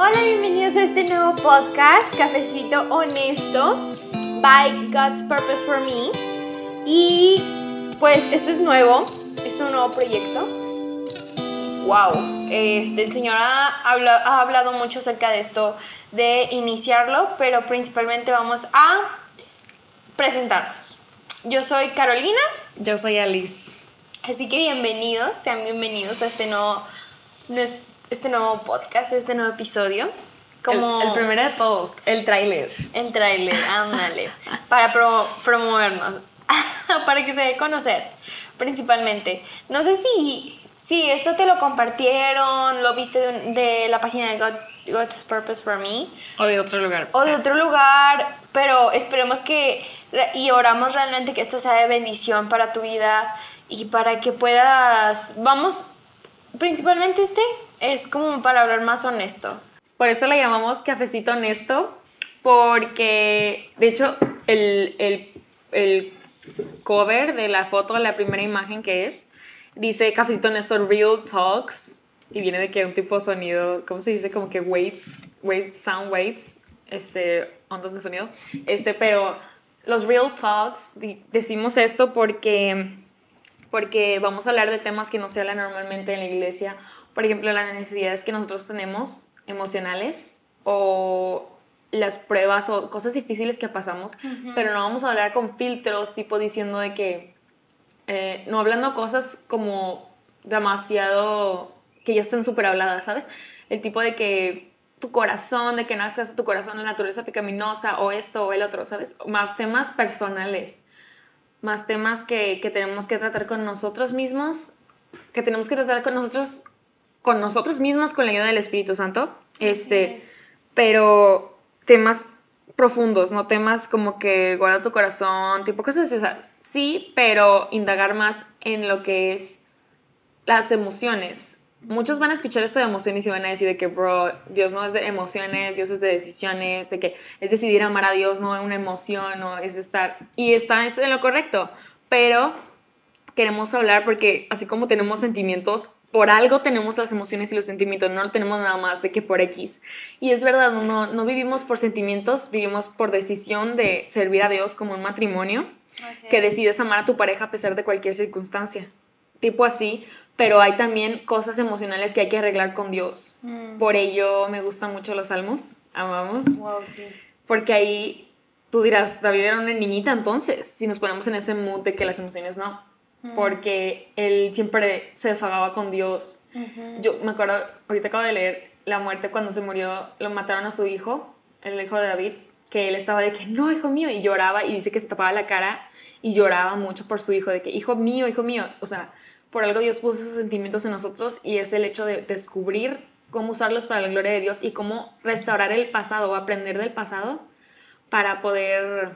Hola, bienvenidos a este nuevo podcast, Cafecito Honesto, by God's Purpose for Me. Y pues esto es nuevo, esto es un nuevo proyecto. Wow, este, el Señor ha, ha hablado mucho acerca de esto, de iniciarlo, pero principalmente vamos a presentarnos. Yo soy Carolina. Yo soy Alice. Así que bienvenidos, sean bienvenidos a este nuevo, este nuevo podcast, este nuevo episodio. Como el, primero de todos, el tráiler. El tráiler, ándale. para promovernos, para que se dé conocer, principalmente. No sé si, si esto te lo compartieron, lo viste de, la página de God's Purpose for Me. O de otro lugar. O de otro lugar, pero esperemos que, y oramos realmente que esto sea de bendición para tu vida y para que puedas, vamos, principalmente este es como para hablar más honesto. Por eso le llamamos cafecito honesto, porque de hecho el, el, el cover de la foto, la primera imagen que es, dice cafecito honesto Real Talks y viene de que un tipo sonido, ¿cómo se dice? Como que waves, waves, sound waves, este, ondas de sonido. Este, pero los Real Talks, decimos esto porque porque vamos a hablar de temas que no se hablan normalmente en la iglesia. Por ejemplo, las necesidades que nosotros tenemos emocionales o las pruebas o cosas difíciles que pasamos, pero no vamos a hablar con filtros, tipo diciendo de que, eh, no hablando cosas como demasiado, que ya estén súper habladas, ¿sabes? El tipo de que tu corazón, de que no hagas tu corazón, la naturaleza pecaminosa, o esto o el otro, ¿sabes? Más temas personales más temas que, que, tenemos que tratar con nosotros mismos, que tenemos que tratar con nosotros, con nosotros mismos, con la ayuda del Espíritu Santo, este, pero temas profundos, no temas como que guarda tu corazón, tipo cosas así, sí, pero indagar más en lo que es las emociones, muchos van a escuchar esto de emociones y van a decir de que, bro, Dios no es de emociones, Dios es de decisiones, de que es decidir amar a Dios, no es una emoción, no es estar... Y está en lo correcto, pero queremos hablar porque así como tenemos sentimientos, por algo tenemos las emociones y los sentimientos, no lo tenemos nada más de que por X. Y es verdad, no, no vivimos por sentimientos, vivimos por decisión de servir a Dios como un matrimonio, que decides amar a tu pareja a pesar de cualquier circunstancia. Tipo así, pero hay también cosas emocionales que hay que arreglar con Dios. Mm. Por ello me gustan mucho los salmos, amamos. Porque ahí tú dirás, David era una niñita entonces, si nos ponemos en ese mood de que las emociones no. Mm. Porque él siempre se desahogaba con Dios. Yo me acuerdo, ahorita acabo de leer la muerte cuando se murió, lo mataron a su hijo, el hijo de David, que él estaba de que, no, hijo mío, y lloraba y dice que se tapaba la cara y lloraba mucho por su hijo, de que, hijo mío, hijo mío, o sea, por algo Dios puso esos sentimientos en nosotros y es el hecho de descubrir cómo usarlos para la gloria de Dios y cómo restaurar el pasado o aprender del pasado para poder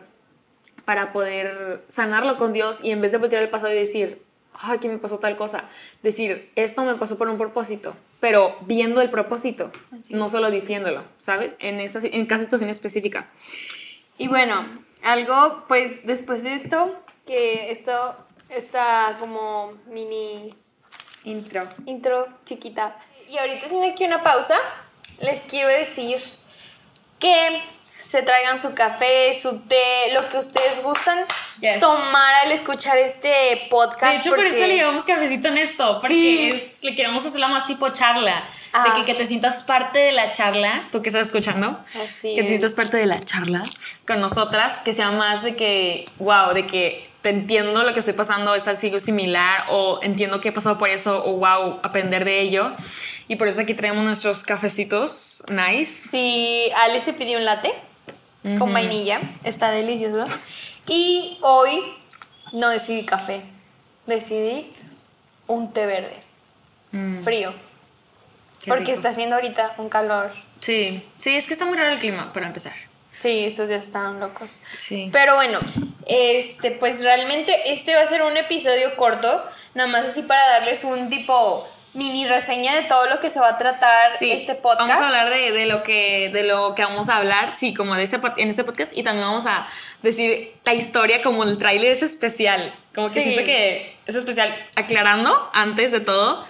para poder sanarlo con Dios y en vez de voltear el pasado y decir, ay, que me pasó tal cosa, decir, esto me pasó por un propósito, pero viendo el propósito, no solo diciéndolo, ¿sabes? En, esa, en cada situación específica. Y bueno, algo, pues después de esto, que esto esta como mini intro. Intro chiquita. Y ahorita haciendo aquí una pausa, les quiero decir que se traigan su café, su té, lo que ustedes gustan tomar al escuchar este podcast. De hecho, por eso le llevamos cafecito en esto, porque es, le queremos hacerlo más tipo charla, de que, ah. que, te sientas parte de la charla, tú que estás escuchando, Así que te sientas parte de la charla con nosotras, que sea más de que, wow, de que te entiendo lo que estoy pasando, es algo similar, o entiendo que he pasado por eso, o wow, aprender de ello. Y por eso aquí tenemos nuestros cafecitos nice. Sí, Ale se pidió un latte con vainilla, está delicioso. Y hoy no decidí café, decidí un té verde, mm. frío. porque está haciendo ahorita un calor. Sí, sí, es que está muy raro el clima, para empezar. Sí, estos días están locos. Sí. Pero bueno, este, pues realmente este va a ser un episodio corto, nada más así para darles un tipo mini reseña de todo lo que se va a tratar este podcast. Vamos a hablar de, de, lo que, de lo que vamos a hablar, sí, como de ese, en este podcast, y también vamos a decir la historia, como el tráiler es especial, como que siento que es especial. Aclarando, antes de todo,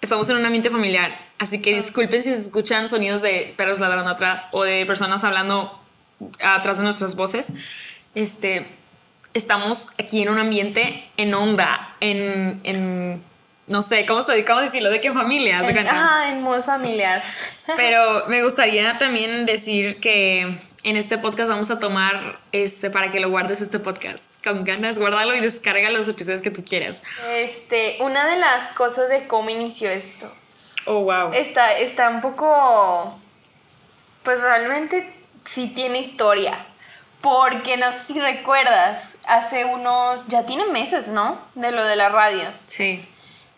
estamos en un ambiente familiar Así que disculpen si se escuchan sonidos de perros ladrando atrás o de personas hablando atrás de nuestras voces. Este, estamos aquí en un ambiente en onda, en, en no sé, ¿cómo, se, cómo decirlo? ¿De qué familia? ¿Se En, ah, en modo familiar. Pero me gustaría también decir que en este podcast vamos a tomar, este, para que lo guardes este podcast, con ganas, guárdalo y descarga los episodios que tú quieras. Este, una de las cosas de cómo inició esto. Oh, wow. Está, está un poco. Pues realmente sí tiene historia. Porque no sé si recuerdas, hace unos. Ya tiene meses, ¿no? De lo de la radio. Sí.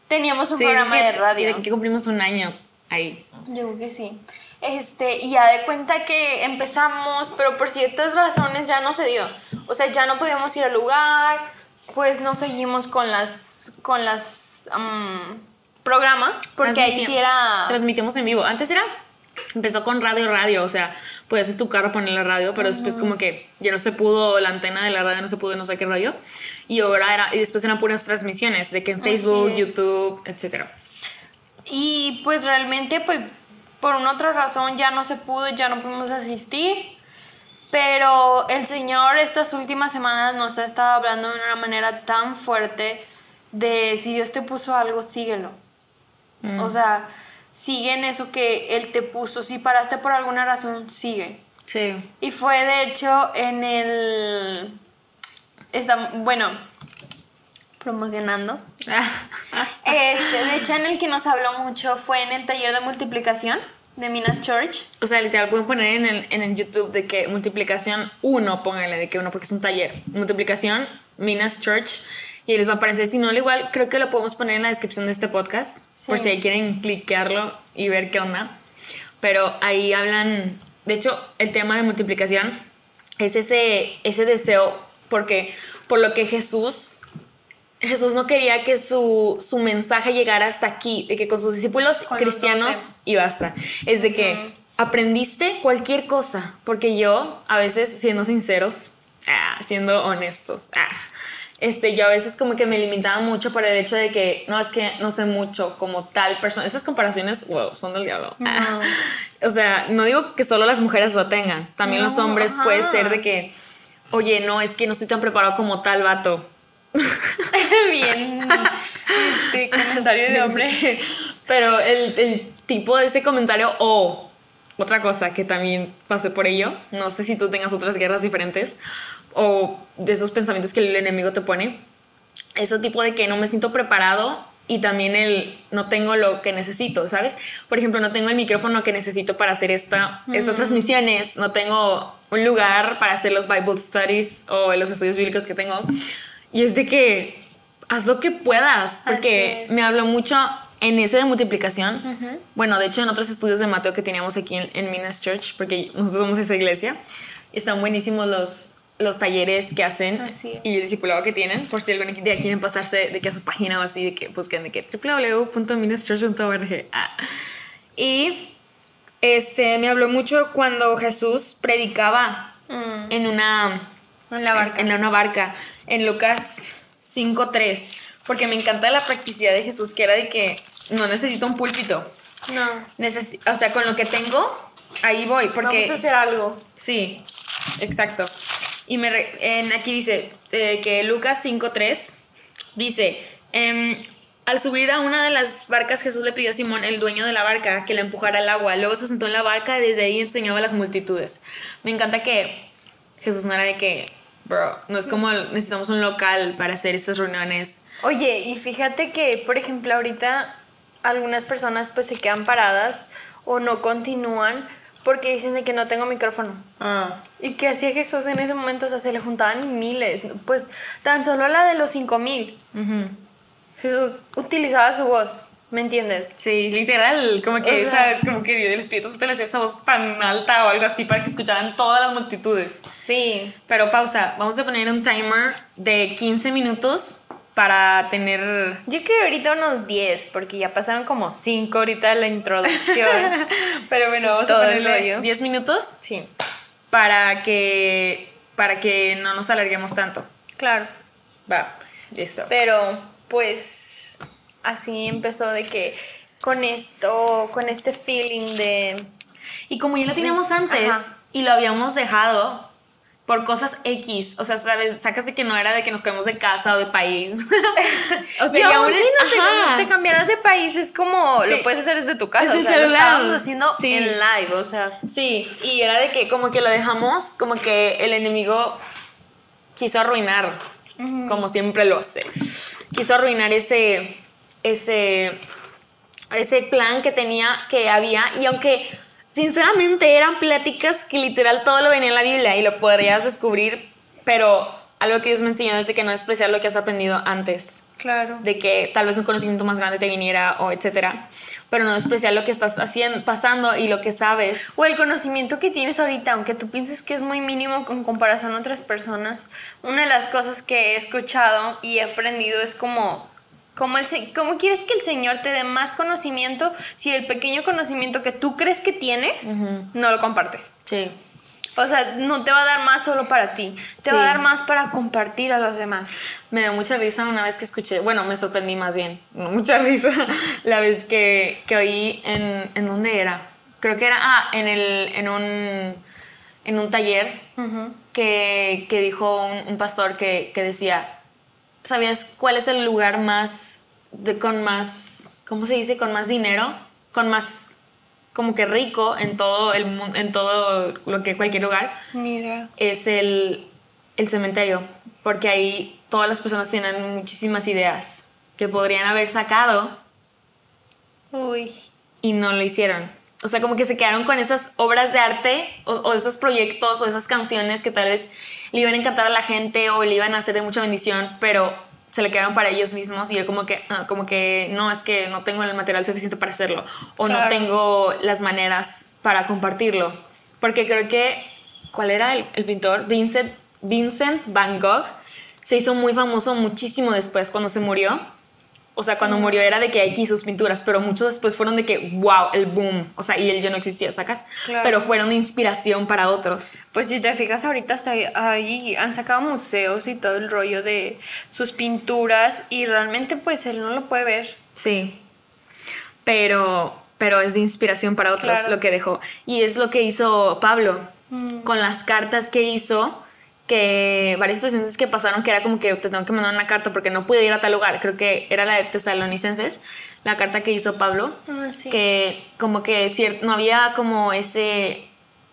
Teníamos un Sí, programa que- de radio. que- que cumplimos un año ahí. Yo creo que sí. Este, y ya de cuenta que empezamos, pero por ciertas razones ya no se dio. O sea, ya no podíamos ir al lugar, pues no seguimos con las con las am, programas, porque ahí sí era Transmitimos en vivo. Antes era. Empezó con radio, radio, o sea, podías en tu carro poner la radio, pero después como que ya no se pudo, la antena de la radio no se pudo, no sé qué radio. Y ahora era, y después eran puras transmisiones, de que en Facebook. YouTube, etcétera. y pues realmente pues por una otra razón ya no se pudo, ya no pudimos asistir. Pero el Señor estas últimas semanas nos ha estado hablando de una manera tan fuerte de si Dios te puso algo, síguelo. O sea, sigue en eso que Él te puso. Si paraste por alguna razón, sigue. Sí. Y fue de hecho en el... Está, bueno, promocionando. Este, de hecho, en el que nos habló mucho fue en el taller de multiplicación de Minas Church. O sea, literal, pueden poner en el, en el YouTube de que multiplicación 1, pónganle de que uno, porque es un taller. Multiplicación, Minas Church. Y les va a aparecer. Si no, al igual, creo que lo podemos poner en la descripción de este podcast. Por Sí. si ahí quieren cliquearlo y ver qué onda. Pero ahí hablan. De hecho, el tema de multiplicación es ese, ese deseo. Porque por lo que Jesús Jesús no quería que su, su mensaje llegara hasta aquí, de que con sus discípulos Con cristianos y basta. Es de que aprendiste cualquier cosa, porque yo, a veces, siendo sinceros, ah, siendo honestos, ah, este, yo a veces como que me limitaba mucho por el hecho de que, no, es que no sé mucho como tal persona. Esas comparaciones, wow, son del diablo. O sea, no digo que solo las mujeres lo tengan, también los hombres ajá. puede ser de que, oye, no, es que no estoy tan preparado como tal vato. Bien, este comentario de hombre. Pero el, el tipo de ese comentario o otra cosa que también pasé por ello, no sé si tú tengas otras guerras diferentes o de esos pensamientos que el enemigo te pone, ese tipo de que no me siento preparado y también el no tengo lo que necesito, ¿sabes? Por ejemplo, no tengo el micrófono que necesito para hacer esta, estas transmisiones, no tengo un lugar para hacer los Bible Studies o los estudios bíblicos que tengo. Y es de que haz lo que puedas, porque me habló mucho en ese de multiplicación. Bueno, de hecho, en otros estudios de Mateo que teníamos aquí en, en Minas Church, porque nosotros somos esa iglesia, están buenísimos los, los talleres que hacen y el discipulado que tienen. Por si algún día quieren pasarse de que a su página o así, de que busquen de que www.minaschurch.org. Ah. Y este me habló mucho cuando Jesús predicaba Mm. en una En la barca. en, una barca en Lucas 5:3 porque me encanta la practicidad de Jesús que era de que no necesito un púlpito No. Necesi- o sea con lo que tengo ahí voy porque Vamos a hacer algo. Sí, exacto. Y me re- en, aquí dice eh, que Lucas 5.3 dice, em, al subir a una de las barcas Jesús le pidió a Simón, el dueño de la barca, que le empujara al agua. Luego se sentó en la barca y desde ahí enseñaba a las multitudes. Me encanta que Jesús no era de que, bro, no es como necesitamos un local para hacer estas reuniones. Oye, y fíjate que, por ejemplo, ahorita algunas personas pues se quedan paradas o no continúan porque dicen de que no tengo micrófono. ¿Y qué hacía Jesús en ese momento? O sea, se le juntaban miles. Pues tan solo la de los 5000. Ujú. Jesús utilizaba su voz, ¿me entiendes? Sí, literal, como que, O sea- esa, como que el Espíritu Santo le hacía esa voz tan alta o algo así para que escucharan todas las multitudes. Sí. Pero pausa, vamos a poner un timer de 15 minutos para tener... Yo creo ahorita unos 10, porque ya pasaron como 5 ahorita de la introducción. Pero bueno, vamos Todo a ponerle rollo. 10 minutos sí, para que, para que no nos alarguemos tanto. claro. Va, listo. Pero pues así empezó de que con esto, con este feeling de... Y como ya lo teníamos antes Ajá. y lo habíamos dejado por cosas X, o sea, sabes, sacas de que no era de que nos cambiamos de casa o de país. o sea, y y aún aún si no te, cambiaras de país, es como lo puedes hacer desde tu casa. Desde o el sea, lo celular. estábamos haciendo Sí. en live, o sea. Sí, y era de que como que lo dejamos, como que el enemigo quiso arruinar, como siempre lo hace. Quiso arruinar ese, ese, ese plan que tenía, que había, y aunque sinceramente eran pláticas que literal todo lo venía en la Biblia y lo podrías descubrir, pero algo que Dios me enseñó es de que no despreciar lo que has aprendido antes Claro. de que tal vez un conocimiento más grande te viniera o etcétera, pero no despreciar lo que estás haciendo, pasando y lo que sabes. O el conocimiento que tienes ahorita, aunque tú pienses que es muy mínimo con comparación a otras personas, una de las cosas que he escuchado y he aprendido es como, como el, ¿cómo quieres que el Señor te dé más conocimiento si el pequeño conocimiento que tú crees que tienes no lo compartes? Sí. O sea, no te va a dar más solo para ti, te va a dar más para compartir a los demás. Me dio mucha risa una vez que escuché, bueno, me sorprendí más bien, no mucha risa, la vez que, que oí en, ¿en dónde era? Creo que era, ah, en, el, en, un, en un taller que, que dijo un, un pastor que, que decía, ¿sabías cuál es el lugar más, de, con más, ¿cómo se dice? Con más dinero, con más, como que rico en todo el mundo, en todo lo que cualquier lugar, Ni idea. es el, el cementerio, porque ahí todas las personas tienen muchísimas ideas que podrían haber sacado Uy. y no lo hicieron. O sea, como que se quedaron con esas obras de arte o, o esos proyectos o esas canciones que tal vez le iban a encantar a la gente o le iban a hacer de mucha bendición, pero se le quedaron para ellos mismos y él como que, ah, como que no, es que no tengo el material suficiente para hacerlo o no Claro. tengo las maneras para compartirlo. Porque creo que, ¿cuál era el, el pintor? Vincent, Vincent Van Gogh se hizo muy famoso muchísimo después cuando se murió. O sea, cuando murió era de que aquí sus pinturas, pero muchos después fueron de que, wow, el boom. O sea, y él ya no existía, ¿sacas? Claro. Pero fueron de inspiración para otros. Pues si te fijas ahorita ahí han sacado museos y todo el rollo de sus pinturas y realmente pues él no lo puede ver. Sí. Pero, pero es de inspiración para otros Claro. lo que dejó. Y es lo que hizo Pablo con las cartas que hizo, que varias situaciones que pasaron que era como que te tengo que mandar una carta porque no pude ir a tal lugar. Creo que era la de Tesalonicenses, la carta que hizo Pablo. Ah, sí. Que como que cier- no había como ese...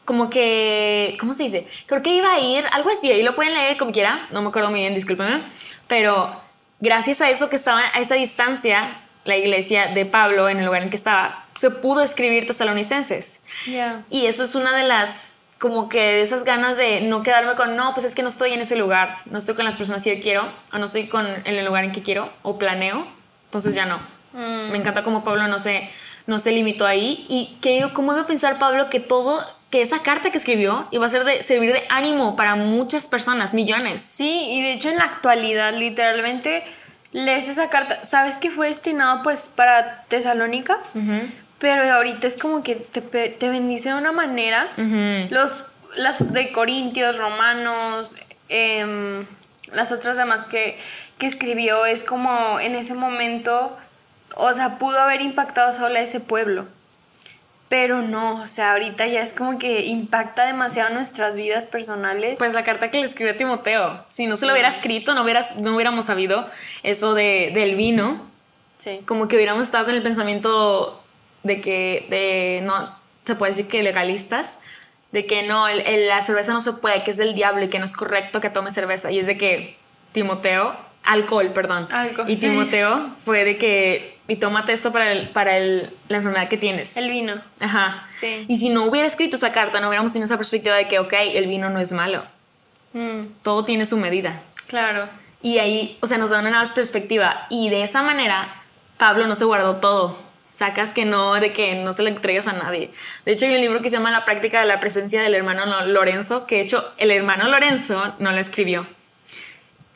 Como que, ¿cómo se dice? Creo que iba a ir, algo así, ahí lo pueden leer como quiera, no me acuerdo muy bien, discúlpenme, pero gracias a eso que estaba a esa distancia, la iglesia de Pablo, en el lugar en que estaba, se pudo escribir tesalonicenses. Ya. Y eso es una de las, como que esas ganas de no quedarme con, no, pues es que no estoy en ese lugar, no estoy con las personas que yo quiero, o no estoy con, en el lugar en que quiero, o planeo, entonces ya no. Me encanta cómo Pablo no se, no se limitó ahí. Y que, cómo iba a pensar Pablo que todo, que esa carta que escribió iba a ser de, servir de ánimo para muchas personas, millones. Sí, y de hecho en la actualidad literalmente lees esa carta, ¿sabes que fue destinado pues para Tesalónica? Pero ahorita es como que te, te bendice de una manera. Los, las de Corintios, Romanos, em, las otras demás que, que escribió, es como en ese momento, o sea, pudo haber impactado solo a ese pueblo. Pero no, o sea, ahorita ya es como que impacta demasiado nuestras vidas personales. Pues la carta que le escribió a Timoteo, si no se lo hubiera escrito, no, hubieras, no hubiéramos sabido eso de, del vino, sí. como que hubiéramos estado con el pensamiento de que, de, no, se puede decir que legalistas, de que no, el- el- la cerveza no se puede, que es del diablo y que no es correcto que tome cerveza. Y es de que Timoteo, alcohol, perdón. Alcohol, y sí. Timoteo fue de que, y tómate esto para, el, para el, la enfermedad que tienes. El vino. Ajá. Sí. Y si no hubiera escrito esa carta, no hubiéramos tenido esa perspectiva de que, ok, el vino no es malo. Mm, Todo tiene su medida. claro. Y ahí, o sea, nos da una nueva perspectiva. Y de esa manera, Pablo no se guardó todo. Sacas que no, de que no se lo entregas a nadie. De hecho, hay un libro que se llama La práctica de la presencia del hermano Lo- Lorenzo, que de hecho el hermano Lorenzo no lo escribió.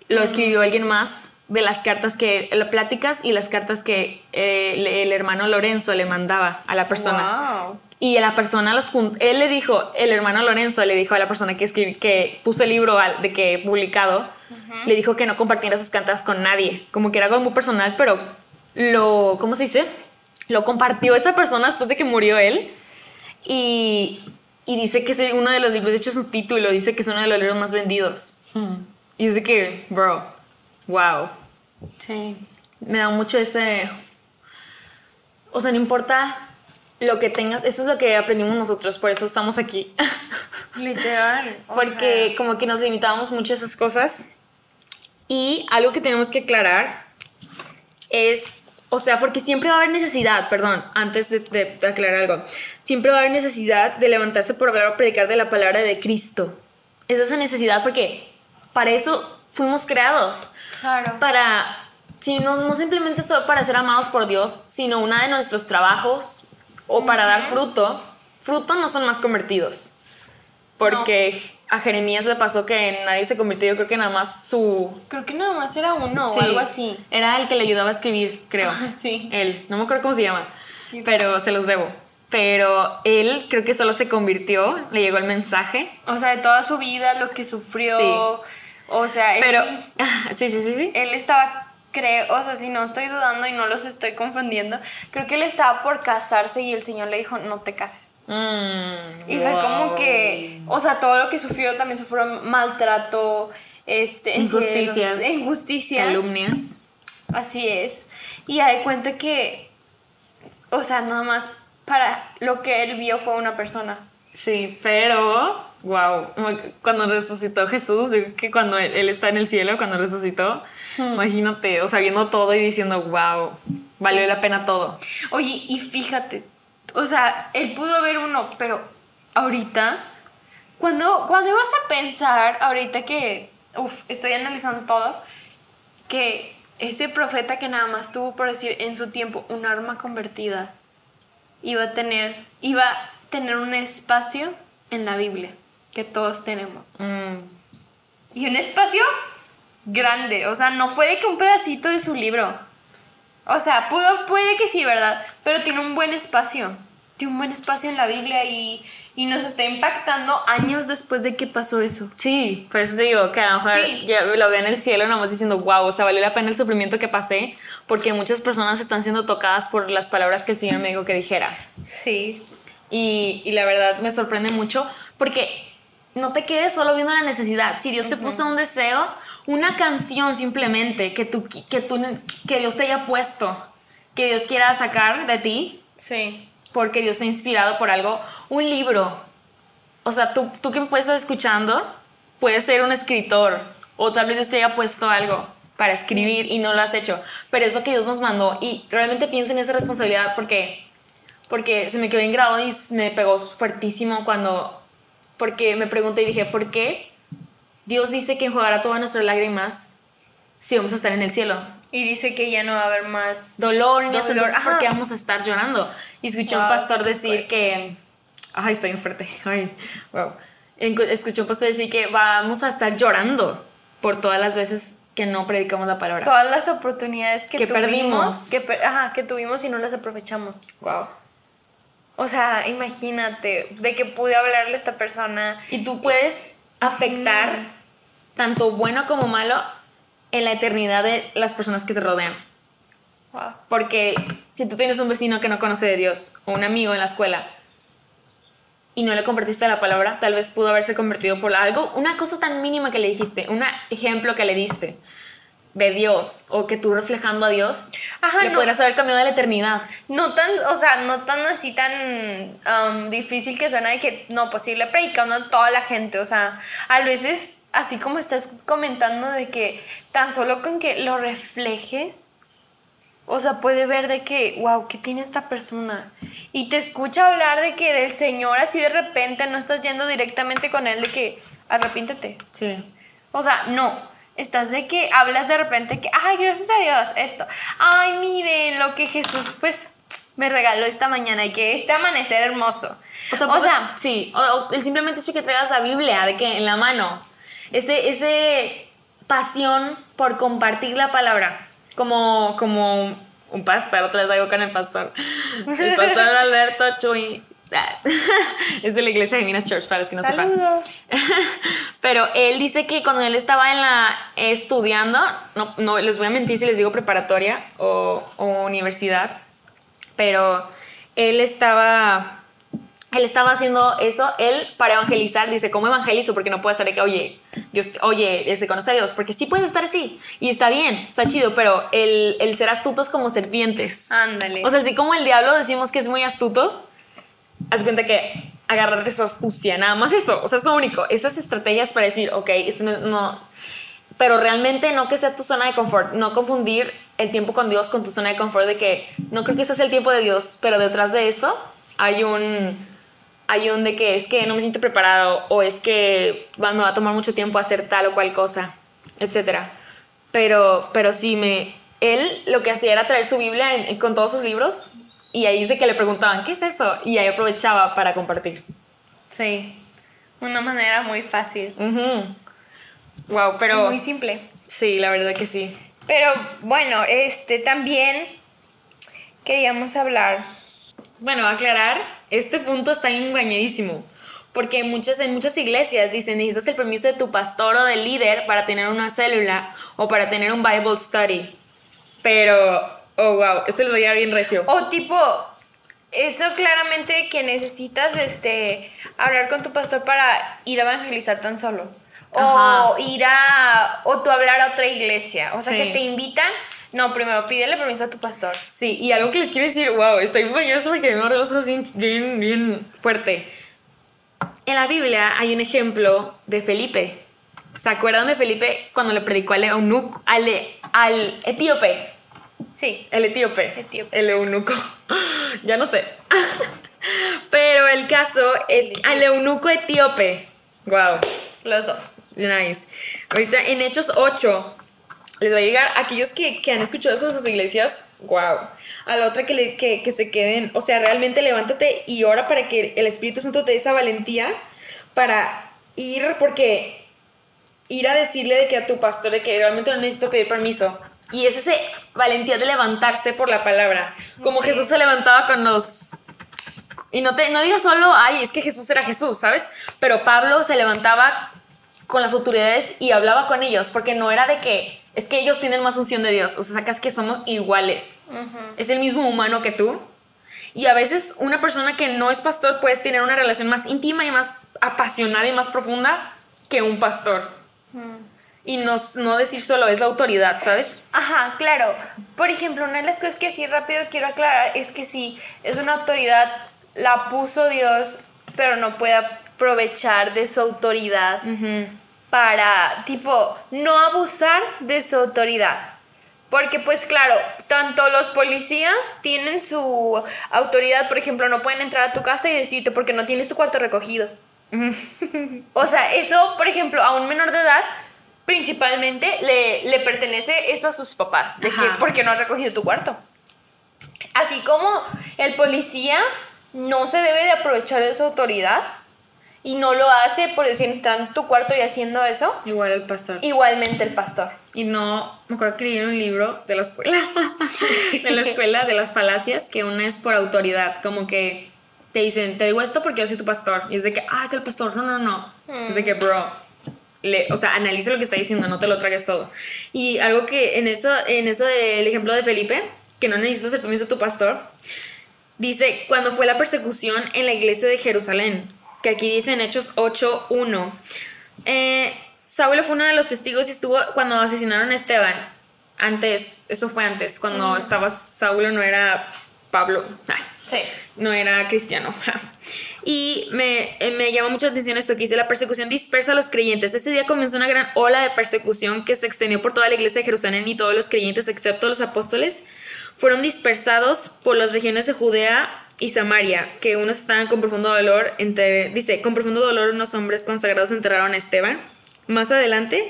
Lo escribió alguien más de las cartas que, las pláticas y las cartas que eh, el hermano Lorenzo le mandaba a la persona. Wow. Y a la persona los él le dijo, el hermano Lorenzo le dijo a la persona que escribió, que puso el libro al- de que publicado, le dijo que no compartiera sus cartas con nadie, como que era algo muy personal, pero lo, ¿cómo se dice? Lo compartió esa persona después de que murió él. Y, y dice que es uno de los libros, de hecho su título dice que es uno de los libros más vendidos. Y dice que, bro, wow. Sí. Me da mucho ese... O sea, no importa lo que tengas, eso es lo que aprendimos nosotros, por eso estamos aquí. Literal. Porque sea, como que nos limitábamos mucho a esas cosas. Y algo que tenemos que aclarar es, o sea, porque siempre va a haber necesidad, perdón, antes de, de- de aclarar algo, siempre va a haber necesidad de levantarse por hablar o predicar de la palabra de Cristo. Es esa necesidad porque para eso fuimos creados. Claro. Para, si no, no simplemente solo para ser amados por Dios, sino una de nuestros trabajos o para dar fruto. Fruto no son más convertidos. Porque a Jeremías le pasó que nadie se convirtió, yo creo que nada más su... Creo que nada más era uno Sí, o algo así. Era el que le ayudaba a escribir, creo. Ah, sí. Él, no me acuerdo cómo se llama, pero se los debo. Pero él creo que solo se convirtió, le llegó el mensaje. O sea, de toda su vida, lo que sufrió. Sí. O sea, él, Pero, sí, sí, sí, sí. él estaba, creo, o sea, si no estoy dudando y no los estoy confundiendo, creo que él estaba por casarse y el Señor le dijo, no te cases. Mm, Y fue como que, o sea, todo lo que sufrió también sufrió maltrato, este, Injusticias. injusticias. Calumnias. Así es. Y hay cuenta que, o sea, nada más para lo que él vio fue una persona. Sí, pero, wow, cuando resucitó Jesús, yo creo que cuando él, él está en el cielo, cuando resucitó, imagínate, o sea, viendo todo y diciendo, wow, valió la pena todo. Oye, y fíjate, o sea, él pudo ver uno, pero ahorita, cuando, cuando vas a pensar, ahorita que, uff, estoy analizando todo, que ese profeta que nada más tuvo, por decir, en su tiempo, un arma convertida, iba a tener, iba tener un espacio en la Biblia, que todos tenemos. Mm, Y un espacio grande, o sea, no fue de que un pedacito de su libro. O sea, pudo, puede que sí, ¿verdad? Pero tiene un buen espacio. Tiene un buen espacio en la Biblia y, y nos está impactando años después de que pasó eso. Sí, por eso te digo que a lo mejor Sí. ya lo veo en el cielo nomás diciendo, wow, o sea, valió la pena el sufrimiento que pasé, porque muchas personas están siendo tocadas por las palabras que el Señor me dijo que dijera. Sí. Y, y la verdad me sorprende mucho porque no te quedes solo viendo la necesidad. Si Dios te puso un deseo, una canción simplemente que, tú, que, tú, que Dios te haya puesto, que Dios quiera sacar de ti, Sí. porque Dios te ha inspirado por algo, un libro. O sea, tú, tú que me puedes estar escuchando, puedes ser un escritor o tal vez Dios te haya puesto algo para escribir y no lo has hecho, pero es lo que Dios nos mandó y realmente piensa en esa responsabilidad porque porque se me quedó en grado y me pegó fuertísimo cuando porque me pregunté y dije, ¿por qué Dios dice que enjuagará todas nuestras lágrimas si vamos a estar en el cielo? Y dice que ya no va a haber más. dolor ni Dolor, entonces, ¿por qué vamos a estar llorando? Y escuché a un Wow, pastor decir pues. que, ay, estoy bien fuerte, ay, wow. Escuché a un pastor decir que vamos a estar llorando por todas las veces que no predicamos la palabra. Todas las oportunidades que, Que tuvimos, perdimos. Que, ajá, que tuvimos y no las aprovechamos. Wow. O sea, imagínate, de que pude hablarle a esta persona. Y tú puedes afectar tanto bueno como malo en la eternidad de las personas que te rodean. Wow. Porque si tú tienes un vecino que no conoce de Dios o un amigo en la escuela y no le compartiste la palabra, tal vez pudo haberse convertido por algo, una cosa tan mínima que le dijiste, un ejemplo que le diste de Dios o que tú reflejando a Dios, Ajá, le no. podrías haber cambiado la eternidad. No tan, o sea, no tan así tan um, difícil que suena de que no posible predicando a toda la gente. O sea, a veces, así como estás comentando de que tan solo con que lo reflejes, o sea, puede ver de que, wow, ¿qué tiene esta persona? Y te escucha hablar de que del Señor así de repente no estás yendo directamente con Él de que arrepíntete. Sí. O sea, no. Estás de que hablas de repente que, ay, gracias a Dios, esto. Ay, miren lo que Jesús, pues, me regaló esta mañana y que este amanecer hermoso. O, tampoco- o sea, sí, o, o el simplemente hecho que traigas la Biblia de que en la mano, ese, ese pasión por compartir la palabra, como, como un pastor, otra vez algo con el pastor, el pastor Alberto Chuy, es de la iglesia de Minas Church, para los que no sepan. saludos. Pero él dice que cuando él estaba en la estudiando, no, no les voy a mentir si les digo preparatoria o, o universidad, pero él estaba él estaba haciendo eso, él para evangelizar, dice, ¿cómo evangelizo? Porque no puede estar de que, oye, Dios, oye, se conoce a Dios, porque sí puedes estar así, y está bien, está chido, pero el, el ser astutos como serpientes. Ándale. O sea, así como el diablo decimos que es muy astuto, haz cuenta que agarrar de su astucia, nada más eso, o sea, es lo único, esas estrategias para decir, ok, esto no, no, pero realmente no que sea tu zona de confort, no confundir el tiempo con Dios con tu zona de confort de que no creo que este es el tiempo de Dios, pero detrás de eso hay un hay un de que es que no me siento preparado o es que va, me va a tomar mucho tiempo hacer tal o cual cosa, etcétera. Pero, pero sí, me, él lo que hacía era traer su Biblia con todos sus libros y ahí dice que le preguntaban, ¿qué es eso? Y ahí aprovechaba para compartir. Sí, una manera muy fácil. Wow, pero... Muy simple. Sí, la verdad que sí. Pero bueno, este también queríamos hablar. Bueno, aclarar este punto está engañadísimo. Porque muchas, en muchas iglesias dicen, necesitas el permiso de tu pastor o del líder para tener una célula o para tener un Bible study. Pero, oh, wow, este lo veía bien recio. O tipo, eso claramente que necesitas este, hablar con tu pastor para ir a evangelizar tan solo. O ir a, o tú hablar a otra iglesia. O sea, que te invitan no, primero pídele permiso a tu pastor. Sí, y algo que les quiero decir, wow, estoy muy porque me los ojos bien, bien, fuerte. En la Biblia hay un ejemplo de Felipe. ¿Se acuerdan de Felipe cuando le predicó al eunuco, al, al etíope? Sí. El etíope. El eunuco. ya no sé. Pero el caso es al eunuco etíope. Wow. Los dos. Nice. Ahorita en Hechos 8 les va a llegar a aquellos que, han escuchado eso de sus iglesias, wow. A la otra que, le, que, se queden, o sea, realmente levántate y ora para que el Espíritu Santo te dé esa valentía para ir, porque ir a decirle de que a tu pastor de que realmente no necesito pedir permiso. Y es ese valentía de levantarse por la palabra. Como Jesús se levantaba con los... Y no, te, no digas solo, ay, es que Jesús era Jesús, ¿sabes? Pero Pablo se levantaba con las autoridades y hablaba con ellos, porque no era de que es que ellos tienen más unción de Dios. O sea, sacas que somos iguales. Es el mismo humano que tú. Y a veces una persona que no es pastor puede tener una relación más íntima y más apasionada y más profunda que un pastor. Y no, no decir solo es la autoridad, ¿sabes? Ajá, claro. Por ejemplo, una de las cosas que sí rápido quiero aclarar es que si es una autoridad, la puso Dios, pero no puede aprovechar de su autoridad para, tipo, no abusar de su autoridad. Porque pues claro, tanto los policías tienen su autoridad, por ejemplo, no pueden entrar a tu casa y decirte porque no tienes tu cuarto recogido. o sea, eso, por ejemplo, a un menor de edad, principalmente le, le pertenece eso a sus papás, de que porque no has recogido tu cuarto. Así como el policía no se debe de aprovechar de su autoridad y no lo hace por decir está en tu cuarto y haciendo eso. Igual el pastor. Igualmente el pastor. Y no, me acuerdo que leí un libro de la escuela, de la escuela de las falacias, que una es por autoridad, como que te dicen, te digo esto porque yo soy tu pastor. Y es de que, ah, es el pastor. No, no, no. Es de que, bro, le, o sea, analiza lo que está diciendo, no te lo tragues todo. Y algo que en eso, en eso del ejemplo de Felipe, que no necesitas el permiso de tu pastor, dice, cuando fue la persecución en la iglesia de Jerusalén, que aquí dice en Hechos 8.1. Eh, Saulo fue uno de los testigos y estuvo cuando asesinaron a Esteban. Antes, eso fue antes, cuando estaba Saulo no era Pablo, sí. no era cristiano. y me, eh, me llama mucha atención esto que dice, la persecución dispersa a los creyentes. Ese día comenzó una gran ola de persecución que se extendió por toda la iglesia de Jerusalén y todos los creyentes, excepto los apóstoles, fueron dispersados por las regiones de Judea y Samaria, que unos estaban con profundo dolor, entre, dice, con profundo dolor unos hombres consagrados enterraron a Esteban. Más adelante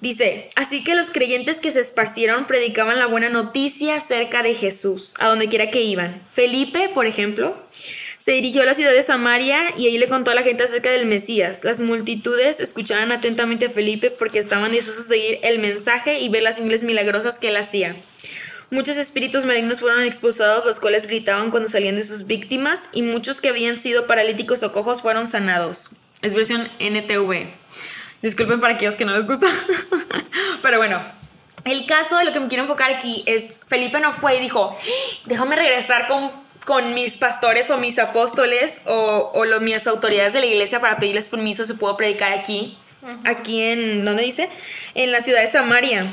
dice, así que los creyentes que se esparcieron predicaban la buena noticia acerca de Jesús, a donde quiera que iban. Felipe, por ejemplo, se dirigió a la ciudad de Samaria y ahí le contó a la gente acerca del Mesías. Las multitudes escuchaban atentamente a Felipe porque estaban deseosos de oír el mensaje y ver las ingles milagrosas que él hacía. Muchos espíritus malignos fueron expulsados, los cuales gritaban cuando salían de sus víctimas, y muchos que habían sido paralíticos o cojos fueron sanados. Es versión NTV. Disculpen para aquellos que no les gusta. Pero bueno, El caso de lo que me quiero enfocar aquí es, Felipe no fue y dijo, déjame regresar con, con mis pastores o mis apóstoles o, o lo- mis autoridades de la iglesia para pedirles permiso si puedo predicar aquí. Aquí en, ¿dónde dice? En la ciudad de Samaria.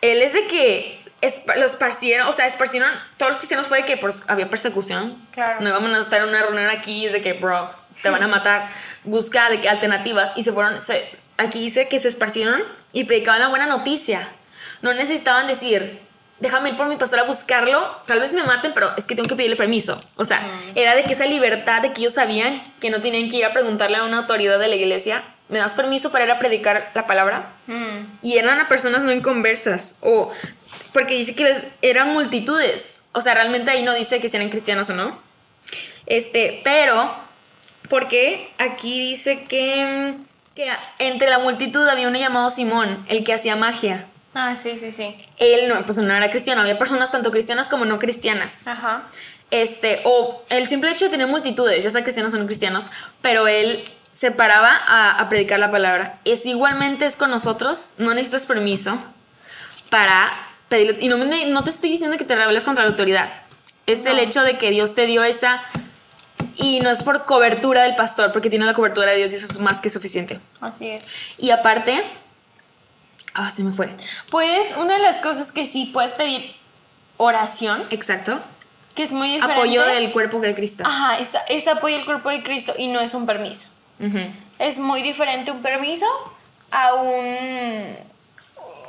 Él es de que espa- los esparcieron, o sea, esparcieron, todos los cristianos fue de que había persecución. Claro. No íbamos a estar en una reunión aquí y es de que, bro, te van a matar. Busca de que alternativas y se fueron, se- aquí dice que se esparcieron y predicaban la buena noticia. No necesitaban decir, déjame ir por mi pastor a buscarlo, tal vez me maten, pero es que tengo que pedirle permiso. O sea, era de que esa libertad de que ellos sabían que no tenían que ir a preguntarle a una autoridad de la iglesia, ¿me das permiso para ir a predicar la palabra? Y eran a personas no inconversas. O porque dice que les- eran multitudes. O sea, realmente ahí no dice que sean cristianos o no. Este, pero, porque aquí dice que, que entre la multitud había uno llamado Simón, el que hacía magia. Ah, sí, sí, sí. Él no, pues no era cristiano, había personas tanto cristianas como no cristianas. Ajá. Este, o el simple hecho de tener multitudes, ya sea cristianos o no cristianos, pero él se paraba a, a predicar la palabra. Es igualmente es con nosotros, no necesitas permiso para pedirle, y no, te estoy diciendo que te rebeles contra la autoridad, es el hecho de que Dios te dio esa, y no es por cobertura del pastor, porque tiene la cobertura de Dios y eso es más que suficiente. Así es. Y aparte, ah, se me fue. Pues una de las cosas que sí puedes pedir oración, Exacto. que es muy diferente. Apoyo del cuerpo de Cristo. Ajá, es, es apoyo al cuerpo de Cristo y no es un permiso. Es muy diferente un permiso a un...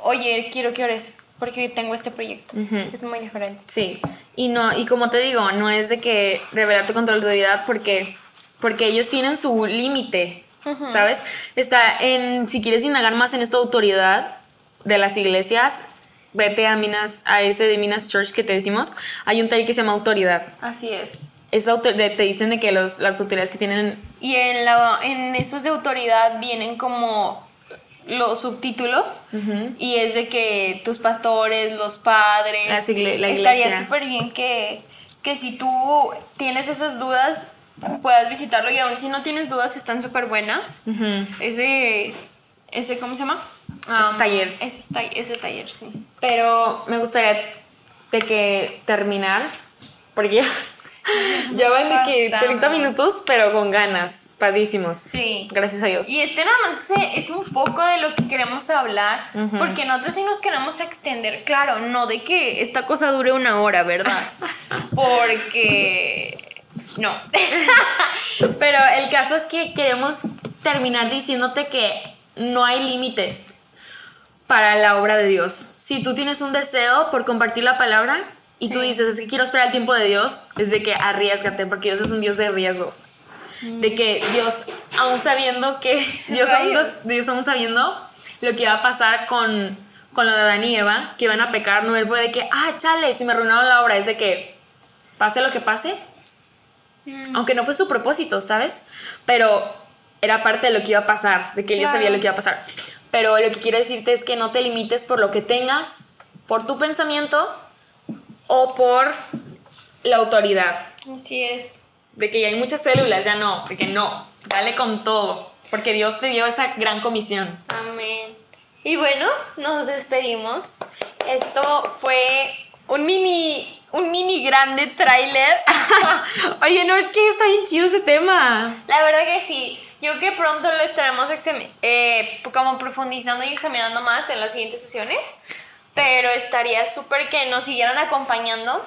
Oye, quiero que ores porque tengo este proyecto. Es muy diferente. Sí, y no, y como te digo, no es de que rebelarte contra la autoridad porque, porque ellos tienen su límite, ¿sabes? Está en, si quieres indagar más en esta autoridad de las iglesias, vete a Minas, a ese de Minas Church que te decimos, hay un taller que se llama autoridad. Así es. Esa autor- de- te dicen de que los, las autoridades que tienen, Y en, la, en esos de autoridad vienen como los subtítulos y es de que tus pastores, los padres, la estaría iglesia. súper bien que, que si tú tienes esas dudas puedas visitarlo y aún si no tienes dudas están súper buenas. Ese, ese, ¿cómo se llama? Ese taller. Ese, ta- ese taller, sí. pero me gustaría de que terminar, porque ya, ya van de que 30 pasamos. minutos, pero con ganas, padrísimos. Sí. Gracias a Dios. Y este nada más es- es un poco de lo que queremos hablar, porque nosotros sí nos queremos extender, claro, no de que esta cosa dure una hora, ¿verdad? Porque no. Pero el caso es que queremos terminar diciéndote que no hay límites para la obra de Dios. Si tú tienes un deseo por compartir la palabra y tú dices, es que quiero esperar el tiempo de Dios, es de que arriesgate, porque Dios es un Dios de riesgos. De que Dios, aún sabiendo que, Dios aún. Dios aún sabiendo lo que iba a pasar con, con lo de Adán y Eva, que iban a pecar, no él fue de que, ah, chale, si me arruinaron la obra, es de que pase lo que pase, aunque no fue su propósito, ¿sabes? Pero era parte de lo que iba a pasar, de que Claro. sabía lo que iba a pasar. Pero lo que quiero decirte es que no te limites por lo que tengas, por tu pensamiento o por la autoridad. Así es. De que ya hay muchas células, ya no, de que no, dale con todo, porque Dios te dio esa gran comisión. Amén. Y bueno, nos despedimos. Esto fue un mini, un mini grande tráiler. Oye, no, es que está bien chido ese tema. La verdad que sí. Yo creo que pronto lo estaremos eh, como profundizando y examinando más en las siguientes sesiones. Pero estaría súper que nos siguieran acompañando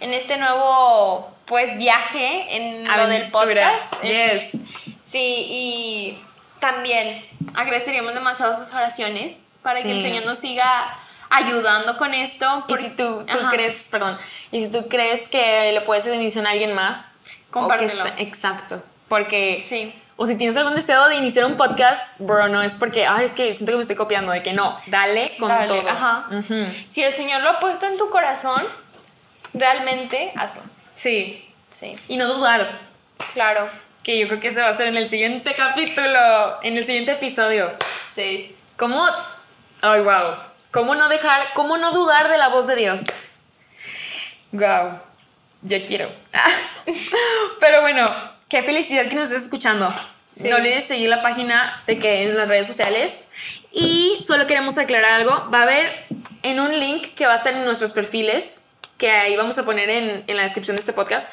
en este nuevo pues viaje en lo del Aventura. podcast. Yes. Sí, y también agradeceríamos demasiado sus oraciones para que el Sí. Señor nos siga ayudando con esto. Y si tú, tú crees, perdón, y si tú crees que le puedes bendición a alguien más, Compártelo. está- exacto. Porque, Sí. o si tienes algún deseo de iniciar un podcast, bro, no es porque, ay, es que siento que me estoy copiando, de que no, dale con Dale, todo. ajá. Si el Señor lo ha puesto en tu corazón, realmente hazlo. Sí. Sí, Y no dudar, claro. que yo creo que se va a hacer en el siguiente capítulo, en el siguiente episodio. Sí. ¿Cómo? Ay, wow. ¿Cómo no dejar, cómo no dudar de la voz de Dios? Wow. Ya quiero. Pero bueno, qué felicidad que nos estés escuchando. No olvides seguir la página de que en las redes sociales. Y solo queremos aclarar algo. Va a haber en un link que va a estar en nuestros perfiles, que ahí vamos a poner en, en la descripción de este podcast.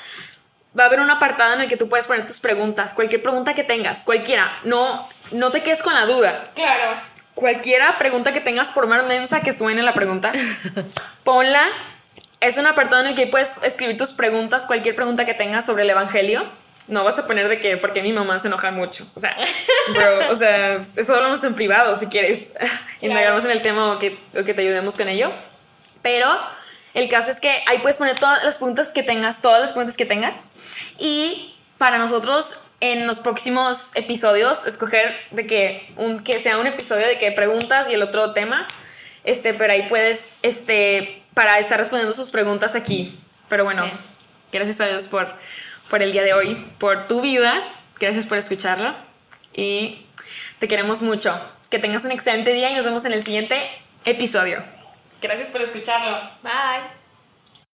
Va a haber un apartado en el que tú puedes poner tus preguntas, cualquier pregunta que tengas, cualquiera. No, no te quedes con la duda. Claro. Cualquiera pregunta que tengas, por más mensa que suene la pregunta, ponla. Es un apartado en el que puedes escribir tus preguntas, cualquier pregunta que tengas sobre el evangelio. No vas a poner de que, porque mi mamá se enoja mucho. O sea, bro, o sea, eso hablamos en privado si quieres indagarnos en el tema o que, o que te ayudemos con ello. Pero el caso es que ahí puedes poner todas las preguntas que tengas, todas las preguntas que tengas. Y para nosotros en los próximos episodios escoger de que, un, que sea un episodio de que preguntas y el otro tema. Este, pero ahí puedes, este, para estar respondiendo sus preguntas aquí. Pero bueno, Sí. gracias a Dios por, por el día de hoy, por tu vida. Gracias por escucharlo. Y te queremos mucho. Que tengas un excelente día y nos vemos en el siguiente episodio. Gracias por escucharlo. Bye.